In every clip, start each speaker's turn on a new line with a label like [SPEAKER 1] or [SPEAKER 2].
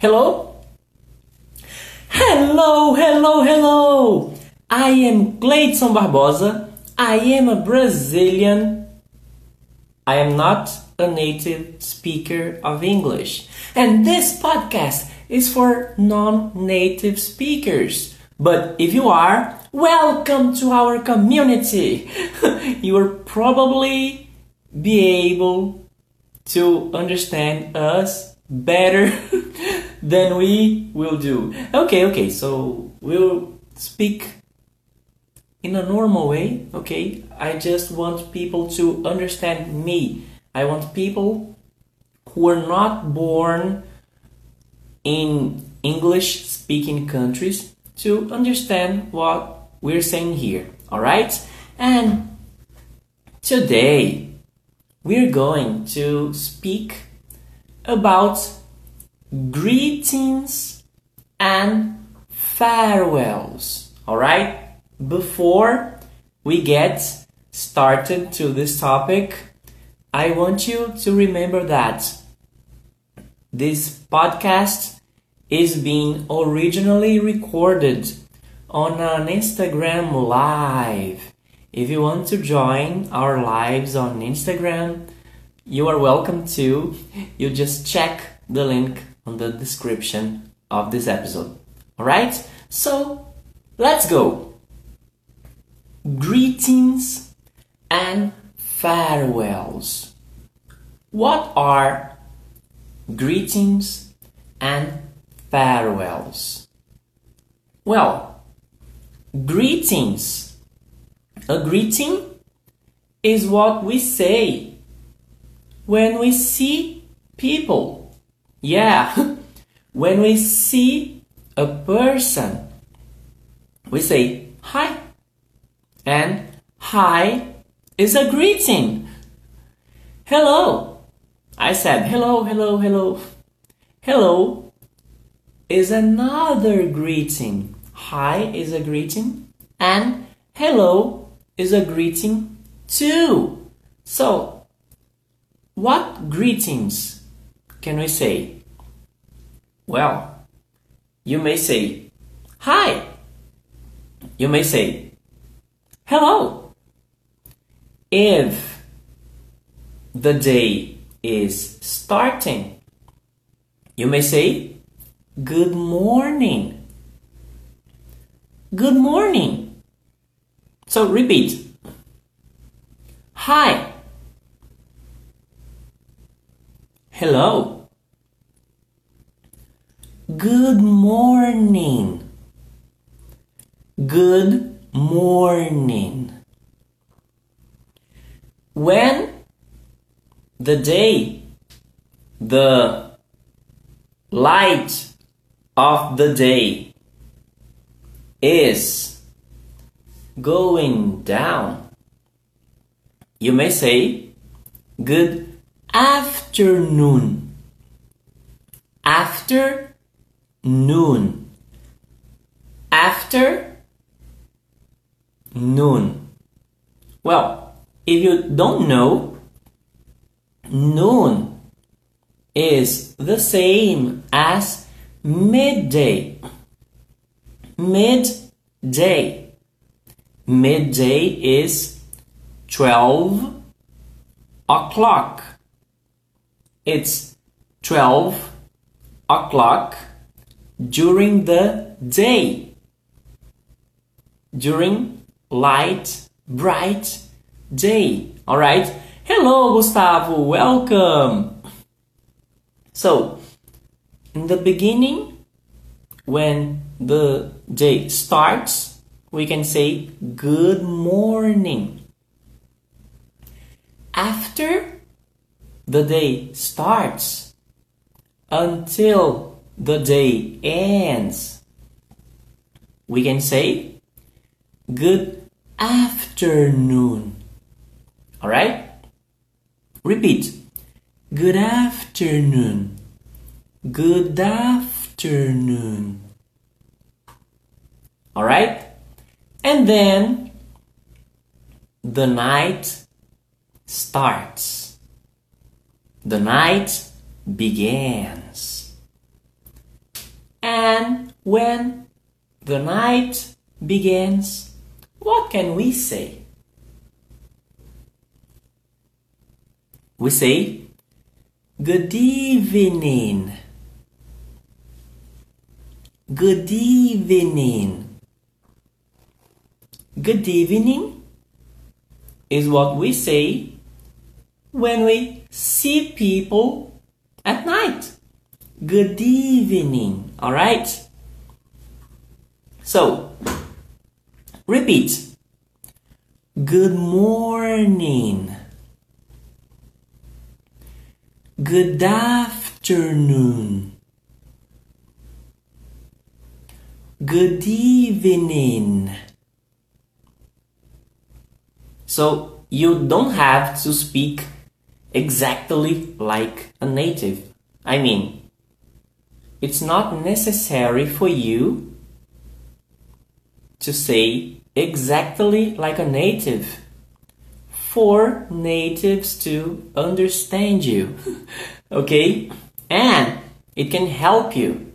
[SPEAKER 1] Hello? Hello, hello, hello! I am Cleydson Barbosa. I am a Brazilian. I am not a native speaker of English. And this podcast is for non native speakers. But if you are, welcome to our community. you will probably be able to understand us better than we will do. Okay, okay, so we'll speak in a normal way, okay? I just want people to understand me. I want people who are not born in English speaking countries to understand what we're saying here, all right? And today we're going to speak about greetings and farewells. All right? Before we get started to this topic, I want you to remember that this podcast is being originally recorded on an Instagram live. If you want to join our lives on Instagram, you are welcome to. You just check the link on the description of this episode. Alright? So let's go. Greetings and farewells. What are greetings and farewells? Well, greetings. A greeting is what we say when we see people yeah, when we see a person, we say hi. And hi is a greeting. Hello. I said hello, hello, hello. Hello is another greeting. Hi is a greeting. And hello is a greeting too. So, what greetings can we say? Well, you may say hi. You may say hello. If the day is starting, you may say good morning. Good morning. So repeat. Hi. Hello. Good morning. Good morning. When the day, the light of the day is going down, you may say, Good afternoon after noon. After noon. Well if you don't know noon is the same as midday. Midday. Midday is 12 o'clock. It's 12 o'clock during the day. During light, bright day. Alright? Hello, Gustavo. Welcome. So, in the beginning, when the day starts, we can say good morning. After the day starts until the day ends. We can say good afternoon. All right? Repeat. Good afternoon. Good afternoon. All right? And then the night starts the night begins. And when the night begins, what can we say? We say, Good evening. Good evening. Good evening is what we say when we see people. Good evening. All right? So, repeat. Good morning. Good afternoon. Good evening. So you don't have to speak exactly like a native. I mean, it's not necessary for you to say exactly like a native for natives to understand you. okay? And it can help you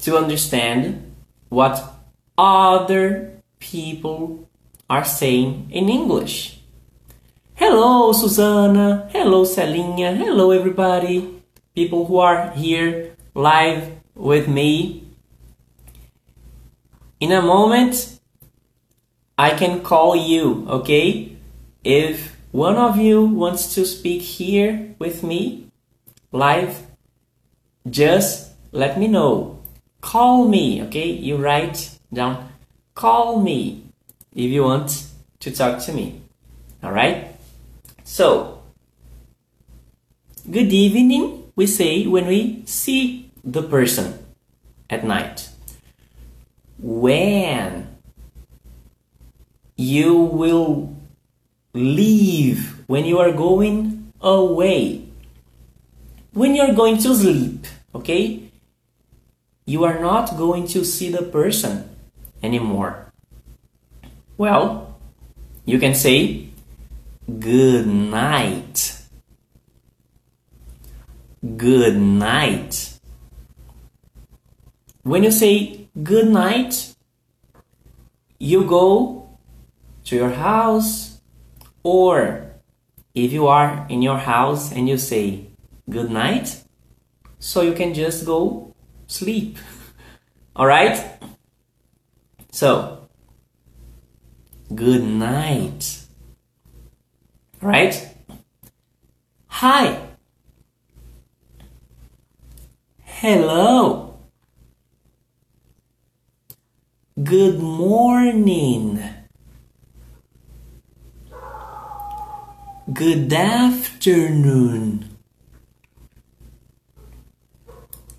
[SPEAKER 1] to understand what other people are saying in English. Hello, Susanna. Hello, Celinha. Hello, everybody. People who are here live with me. In a moment, I can call you, okay? If one of you wants to speak here with me live, just let me know. Call me, okay? You write down, call me if you want to talk to me. All right? So, good evening, we say when we see the person at night. When you will leave, when you are going away, when you're going to sleep, okay? You are not going to see the person anymore. Well, you can say good night. Good night. When you say good night, you go to your house or if you are in your house and you say good night, so you can just go sleep. All right? So, good night. Right? Hi. Hello. Good morning. Good afternoon.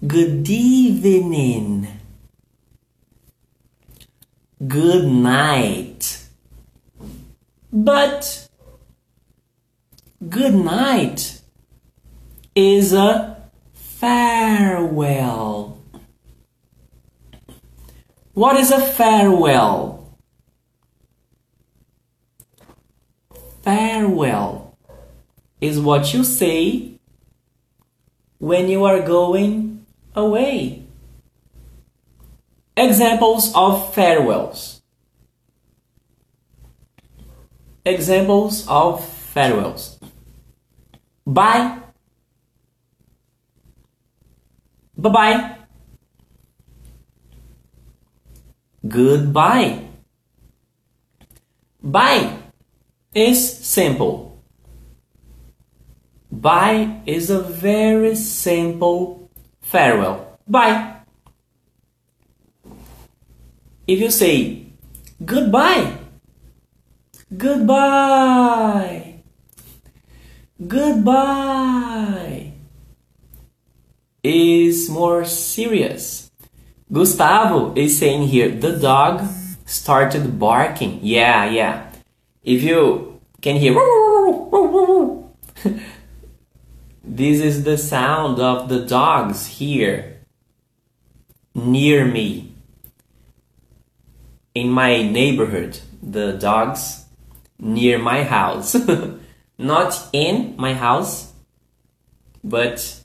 [SPEAKER 1] Good evening. Good night. But good night is a farewell. What is a farewell? farewell is what you say when you are going away. Examples of farewells. Examples of farewells. Bye. Bye bye. Goodbye. Bye is simple. Bye is a very simple farewell. Bye. If you say goodbye, goodbye, goodbye is more serious. Gustavo is saying here the dog started barking. Yeah, yeah if you can hear this is the sound of the dogs here near me in my neighborhood the dogs near my house not in my house but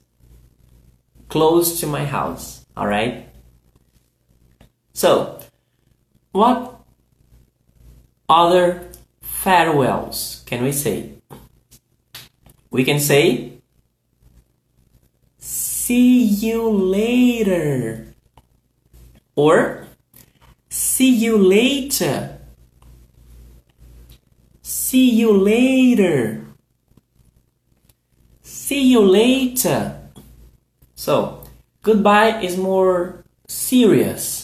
[SPEAKER 1] close to my house Alright? So, what other farewells can we say? We can say, See you later. Or, See you later. See you later. See you later. So, goodbye is more serious.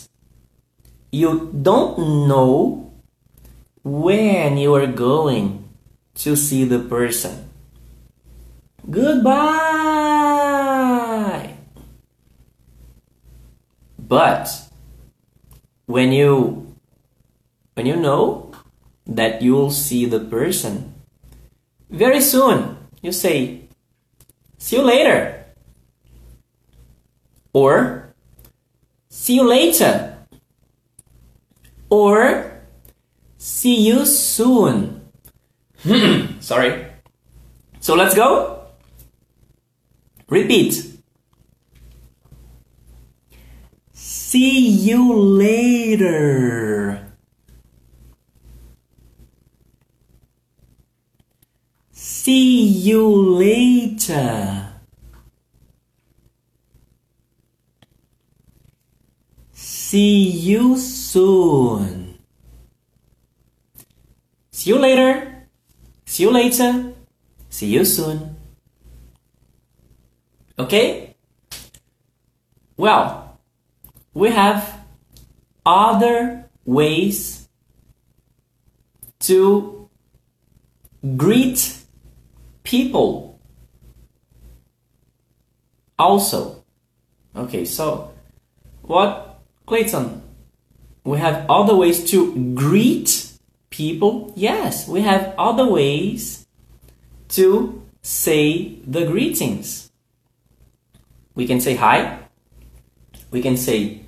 [SPEAKER 1] You don't know when you are going to see the person. Goodbye. But when you when you know that you'll see the person very soon, you say, See you later. Or see you later. Or see you soon. Hmm, sorry. So let's go. Repeat. See you later. See you later. See you soon. See you later. See you later. See you soon. Okay? Well, we have other ways to greet people also. Okay, so what, Cleydson? We have other ways to greet people? Yes, we have other ways to say the greetings. We can say hi. We can say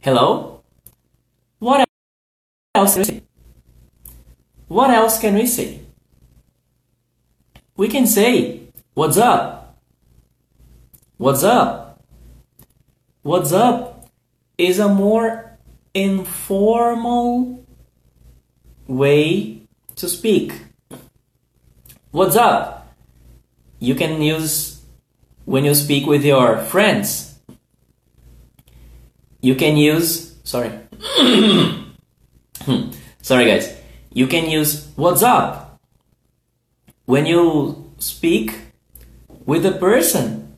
[SPEAKER 1] hello. What else can we say? What else can we say? We can say, What's up? What's up? What's up is a more informal way to speak. What's up? You can use when you speak with your friends. You can use, sorry. sorry guys. You can use what's up when you speak with a person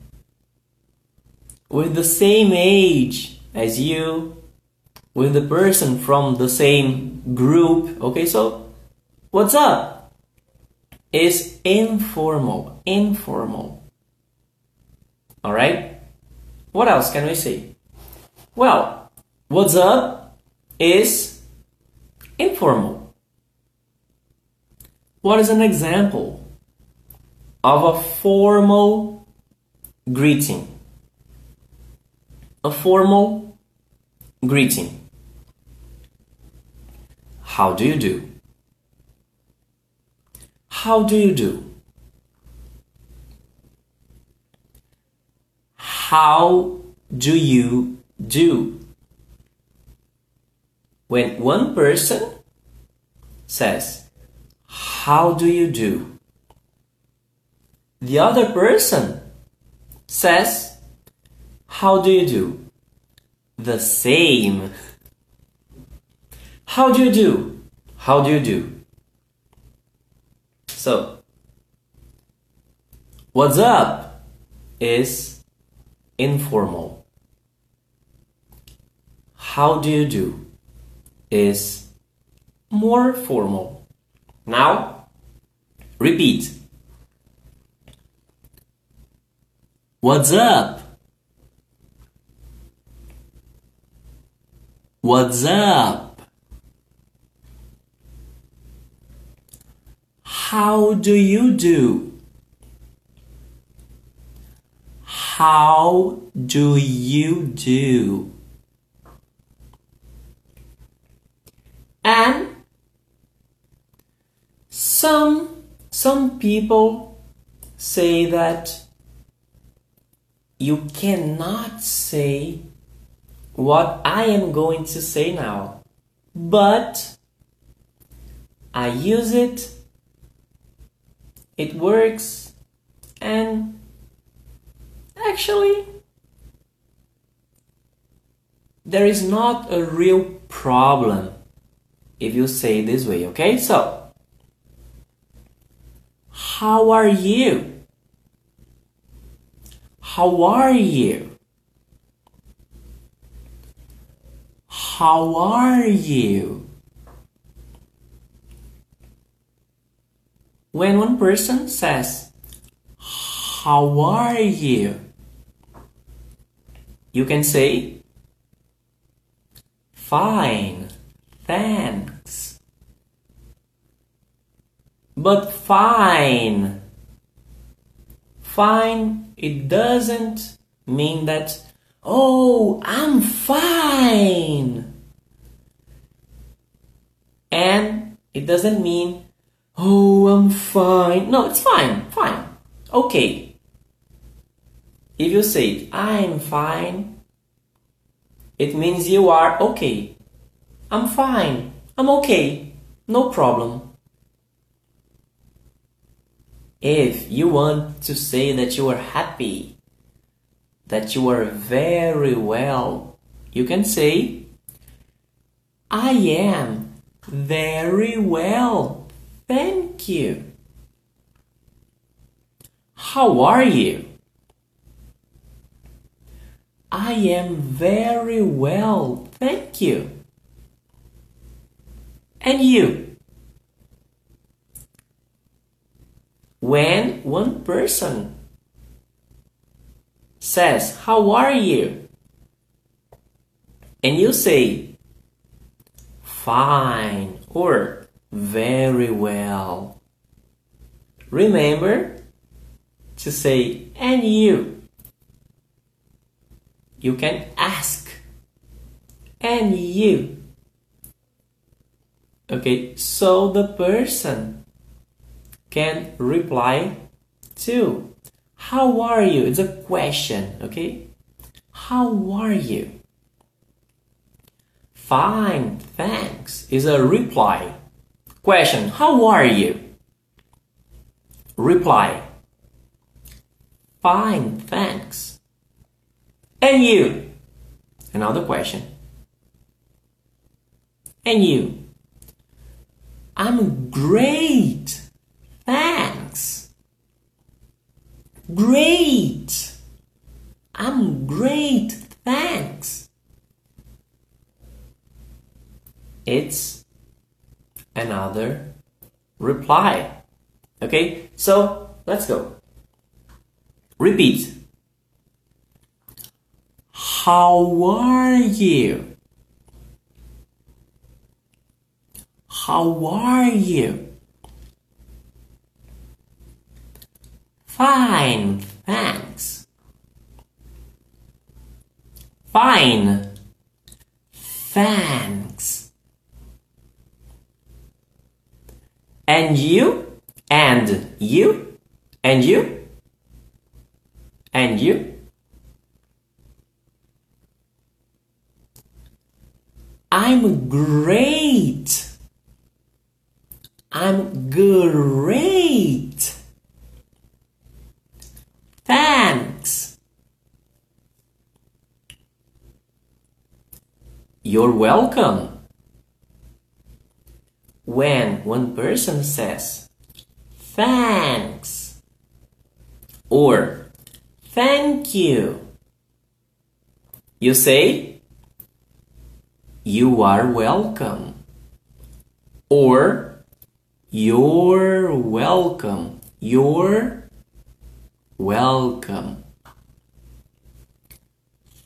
[SPEAKER 1] with the same age as you, with the person from the same group. Okay, so what's up is informal, informal. All right? What else can we say? Well, what's up is informal. What is an example of a formal greeting? A formal greeting. How do you do? How do you do? How do you do? When one person says, How do you do? The other person says, How do you do? The same. How do you do? How do you do? So, what's up is informal. How do you do is more formal. Now, repeat. What's up? What's up? How do you do? How do you do? And some some people say that you cannot say what I am going to say now, but I use it, it works, and actually, there is not a real problem if you say this way, okay? So, how are you? How are you? How are you? When one person says, How are you? You can say, Fine, thanks. But fine. Fine, it doesn't mean that, oh, I'm fine. And it doesn't mean, oh, I'm fine. No, it's fine, fine. Okay. If you say, I'm fine, it means you are okay. I'm fine. I'm okay. No problem. If you want to say that you are happy, that you are very well, you can say, I am very well. Thank you. How are you? I am very well, thank you. And you? When one person says, How are you? And you say, Fine or Very well. Remember to say, And you? You can ask. And you. Okay, so the person can reply to. How are you? It's a question, okay? How are you? Fine, thanks is a reply. Question, how are you? Reply. Fine, thanks. And you? Another question. And you? I'm great. Thanks. Great. I'm great. Thanks. It's another reply. Okay, so let's go. Repeat. How are you? How are you? Fine, thanks. Fine, thanks. And you? And you? And you? And you? I'm great. I'm great. Thanks. You're welcome. When one person says, thanks, or thank you, you say, you are welcome. Or you're welcome. You're welcome.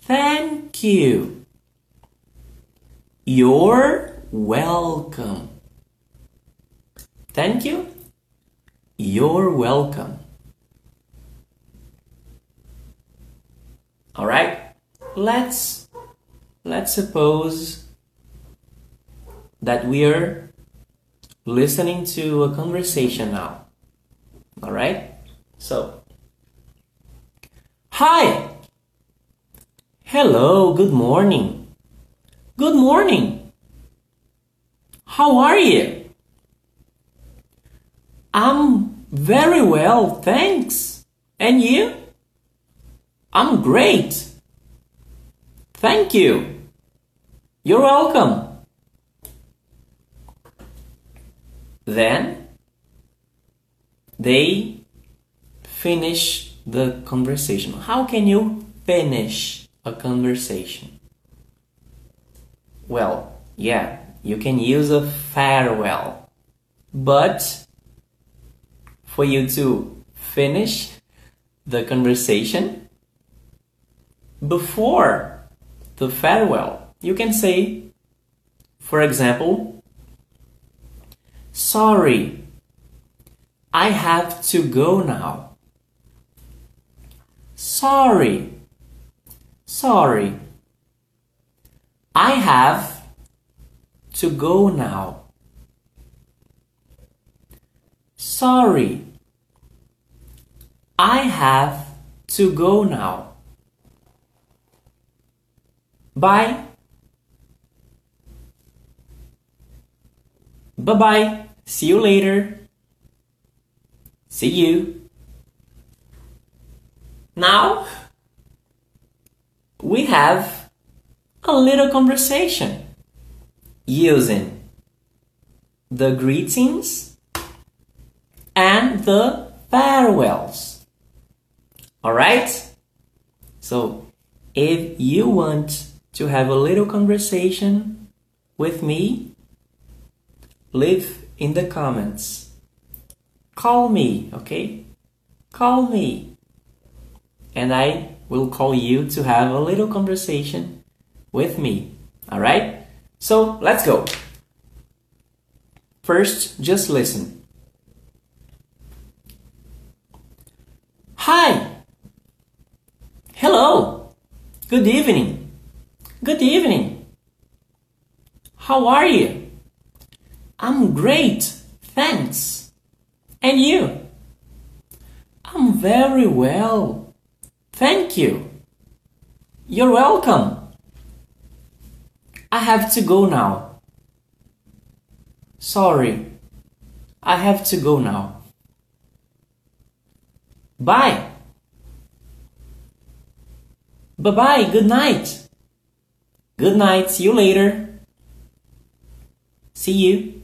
[SPEAKER 1] Thank you. You're welcome. Thank you. You're welcome. All right. Let's let's suppose that we are listening to a conversation now. All right? So, hi! Hello, good morning. Good morning. How are you? I'm very well, thanks. And you? I'm great. Thank you. You're welcome. Then they finish the conversation. How can you finish a conversation? Well, yeah, you can use a farewell. But for you to finish the conversation before the farewell, you can say, for example, Sorry, I have to go now. Sorry, sorry. I have to go now. Sorry, I have to go now. Bye. Bye bye. See you later. See you. Now we have a little conversation using the greetings and the farewells. Alright? So, if you want to have a little conversation with me, leave in the comments. Call me, okay? Call me. And I will call you to have a little conversation with me. Alright? So let's go. First, just listen. Hi. Hello. Good evening. Good evening. How are you? I'm great. Thanks. And you? I'm very well. Thank you. You're welcome. I have to go now. Sorry. I have to go now. Bye. Bye bye. Good night. Good night. See you later. See you.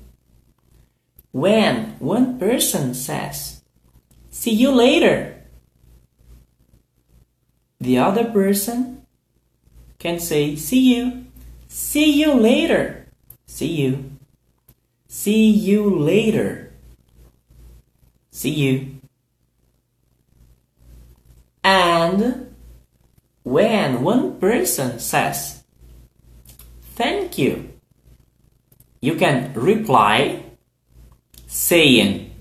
[SPEAKER 1] When one person says, See you later, the other person can say, See you. See you later. See you. See you later. See you. And when one person says, Thank you, you can reply saying,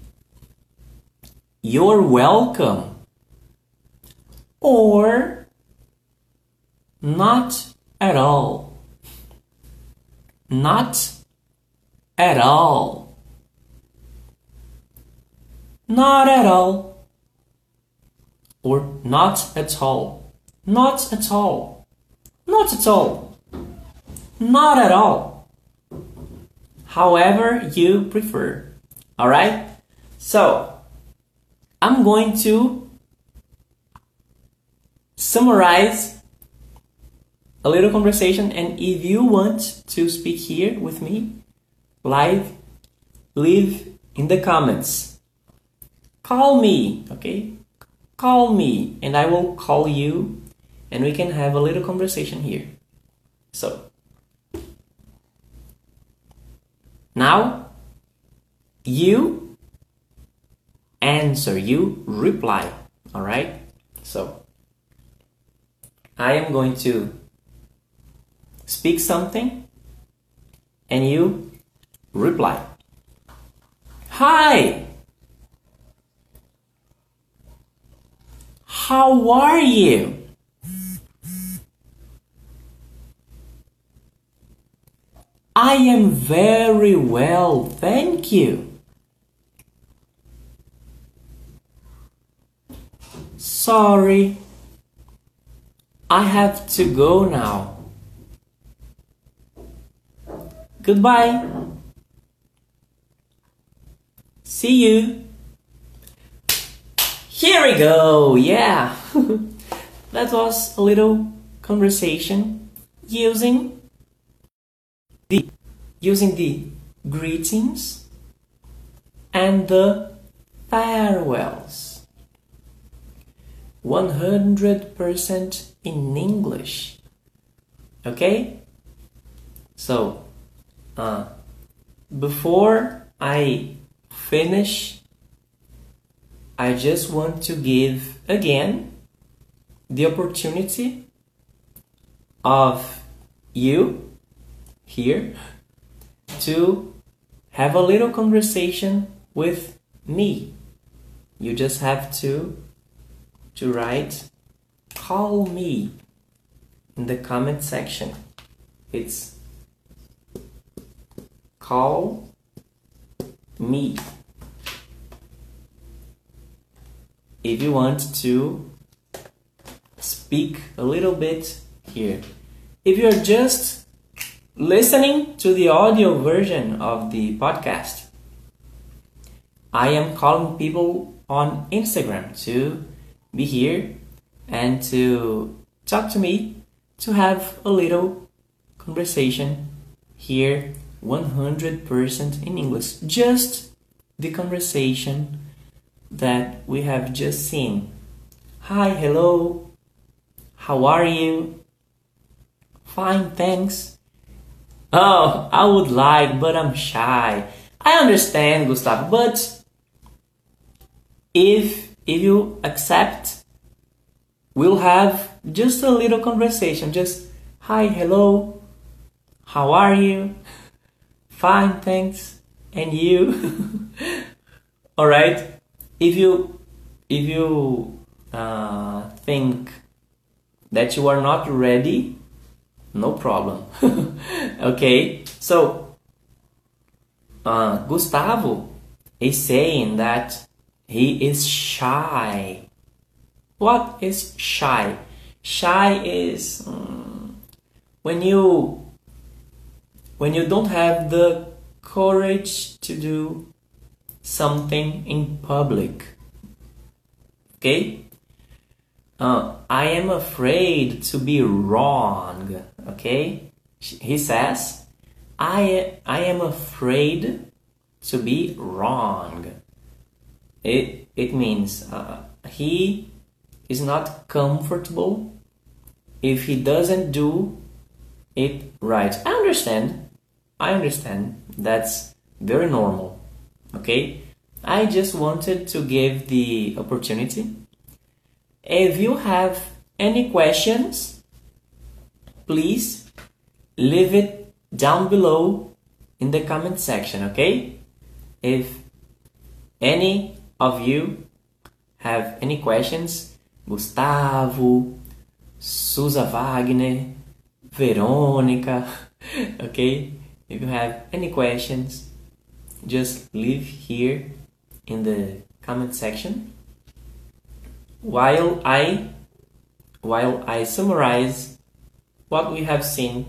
[SPEAKER 1] You're welcome. Or, Not at all. Not at all. Not at all. Or not at all. Not at all. Not at all. Not at all. However you prefer. Alright? So, I'm going to summarize a little conversation and if you want to speak here with me live leave in the comments call me okay call me and i will call you and we can have a little conversation here so now you answer you reply all right so i am going to speak something and you reply. Hi! How are you? I am very well, thank you. Sorry, I have to go now. Goodbye. See you. Here we go. Yeah. that was a little conversation using the using the greetings and the farewells. 100% in English. Okay? So, uh, before I finish, I just want to give again the opportunity of you here to have a little conversation with me. You just have to to write call me in the comment section. It's call me. If you want to speak a little bit here. If you're just listening to the audio version of the podcast, I am calling people on Instagram to be here and to talk to me to have a little conversation here 100% in English. Just the conversation that we have just seen. Hi, hello, how are you? Fine, thanks. Oh, I would like, but I'm shy. I understand, Gustavo, but if if you accept, we'll have just a little conversation. Just hi, hello, how are you? Fine, thanks. And you? All right. If you if you uh, think that you are not ready, no problem. okay. So uh, Gustavo is saying that he is shy. What is shy? Shy is um, when you when you don't have the courage to do something in public. Okay? Uh, I am afraid to be wrong. Okay? He says, I, I am afraid to be wrong. It, it means uh, he is not comfortable if he doesn't do it right. I understand. I understand. That's very normal. Okay? I just wanted to give the opportunity. If you have any questions, please leave it down below in the comment section, okay? If any of you have any questions, Gustavo, Susa Wagner, Veronica, okay? If you have any questions, just leave here in the comment section while I while I summarize what we have seen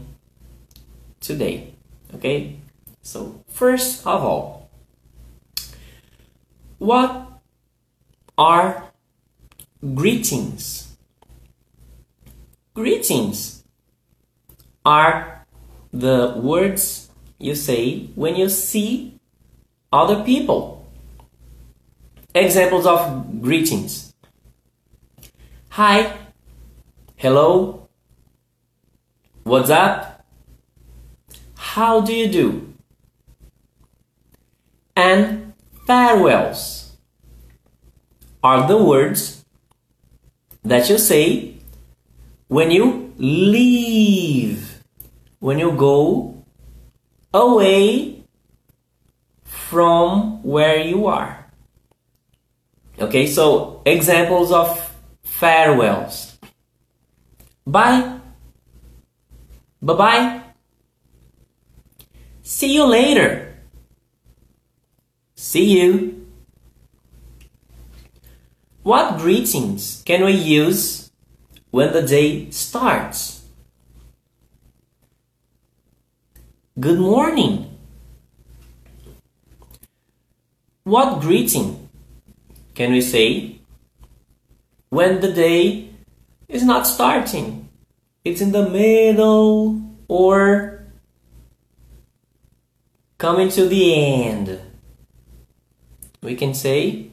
[SPEAKER 1] today. Okay? So, first of all, what are greetings? Greetings are the words you say when you see other people. Examples of greetings. Hi, hello, what's up, how do you do? And farewells are the words that you say when you leave, when you go away from where you are. Okay, so examples of farewells. Bye. Bye bye. See you later. See you. What greetings can we use when the day starts? good morning. What greeting can we say when the day is not starting? It's in the middle or coming to the end. We can say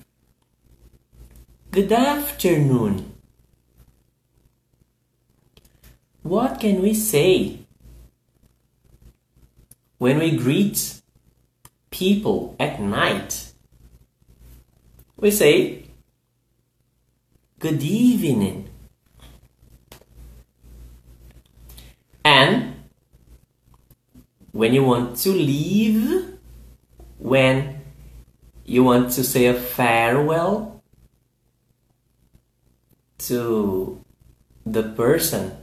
[SPEAKER 1] good afternoon. What can we say when we greet people at night? We say good evening. And when you want to leave, when you want to say a farewell to the person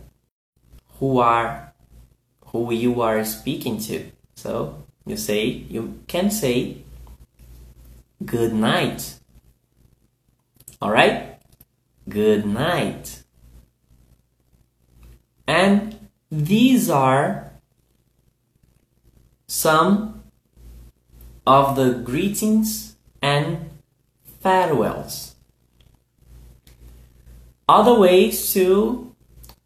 [SPEAKER 1] who are who you are speaking to. So you say you can say good night. All right? Good night. And these are some of the greetings and farewells. Other ways to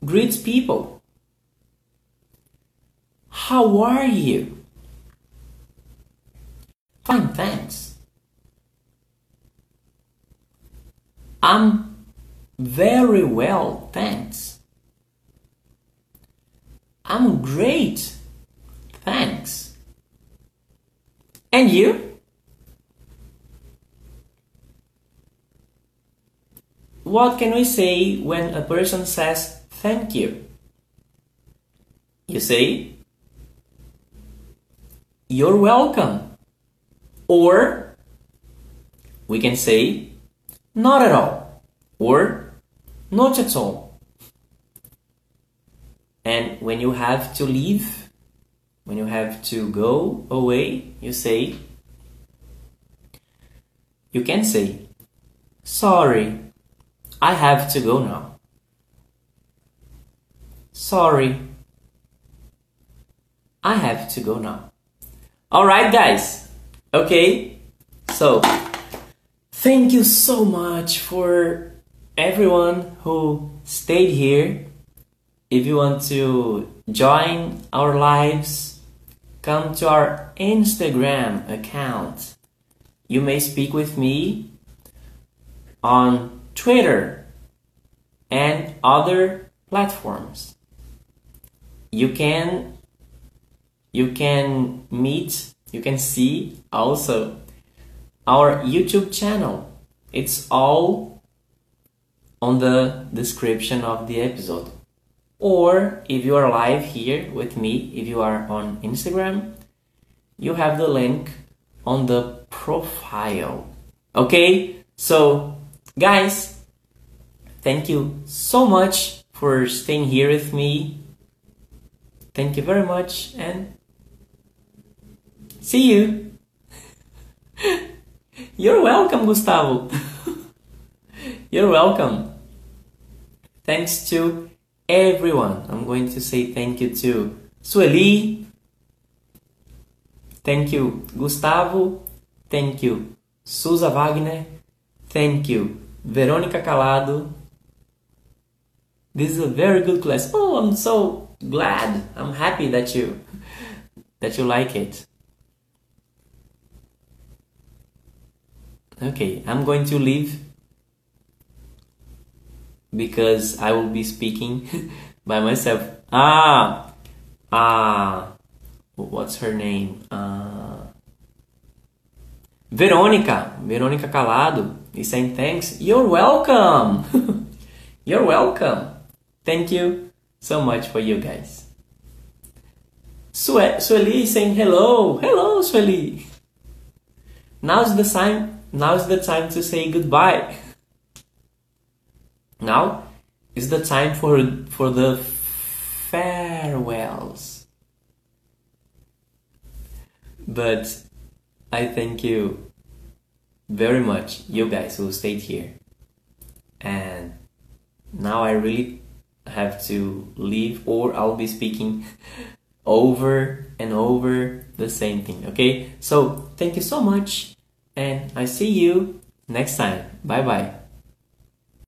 [SPEAKER 1] greet people how are you? Fine, thanks. I'm very well, thanks. I'm great, thanks. And you? What can we say when a person says thank you? You say, you're welcome. Or we can say not at all or not at all. And when you have to leave, when you have to go away, you say, you can say, sorry, I have to go now. Sorry, I have to go now. Alright, guys. Okay. So, thank you so much for everyone who stayed here. If you want to join our lives, come to our Instagram account. You may speak with me on Twitter and other platforms. You can you can meet, you can see also our YouTube channel. It's all on the description of the episode. Or if you are live here with me, if you are on Instagram, you have the link on the profile. Okay? So, guys, thank you so much for staying here with me. Thank you very much and See you. You're welcome, Gustavo. You're welcome. Thanks to everyone. I'm going to say thank you to Sueli. Thank you, Gustavo. Thank you, Susa Wagner. Thank you, Veronica Calado. This is a very good class. Oh, I'm so glad. I'm happy that you that you like it. Okay, I'm going to leave because I will be speaking by myself. Ah, ah, what's her name? Ah, Veronica, Veronica Calado is saying thanks. You're welcome. You're welcome. Thank you so much for you guys. Sue- Sueli is saying hello. Hello, Sueli. Now's the time now is the time to say goodbye. Now is the time for for the farewells. But I thank you very much, you guys who stayed here. And now I really have to leave, or I'll be speaking over and over the same thing. Okay, so thank you so much, and I see you next time. Bye bye.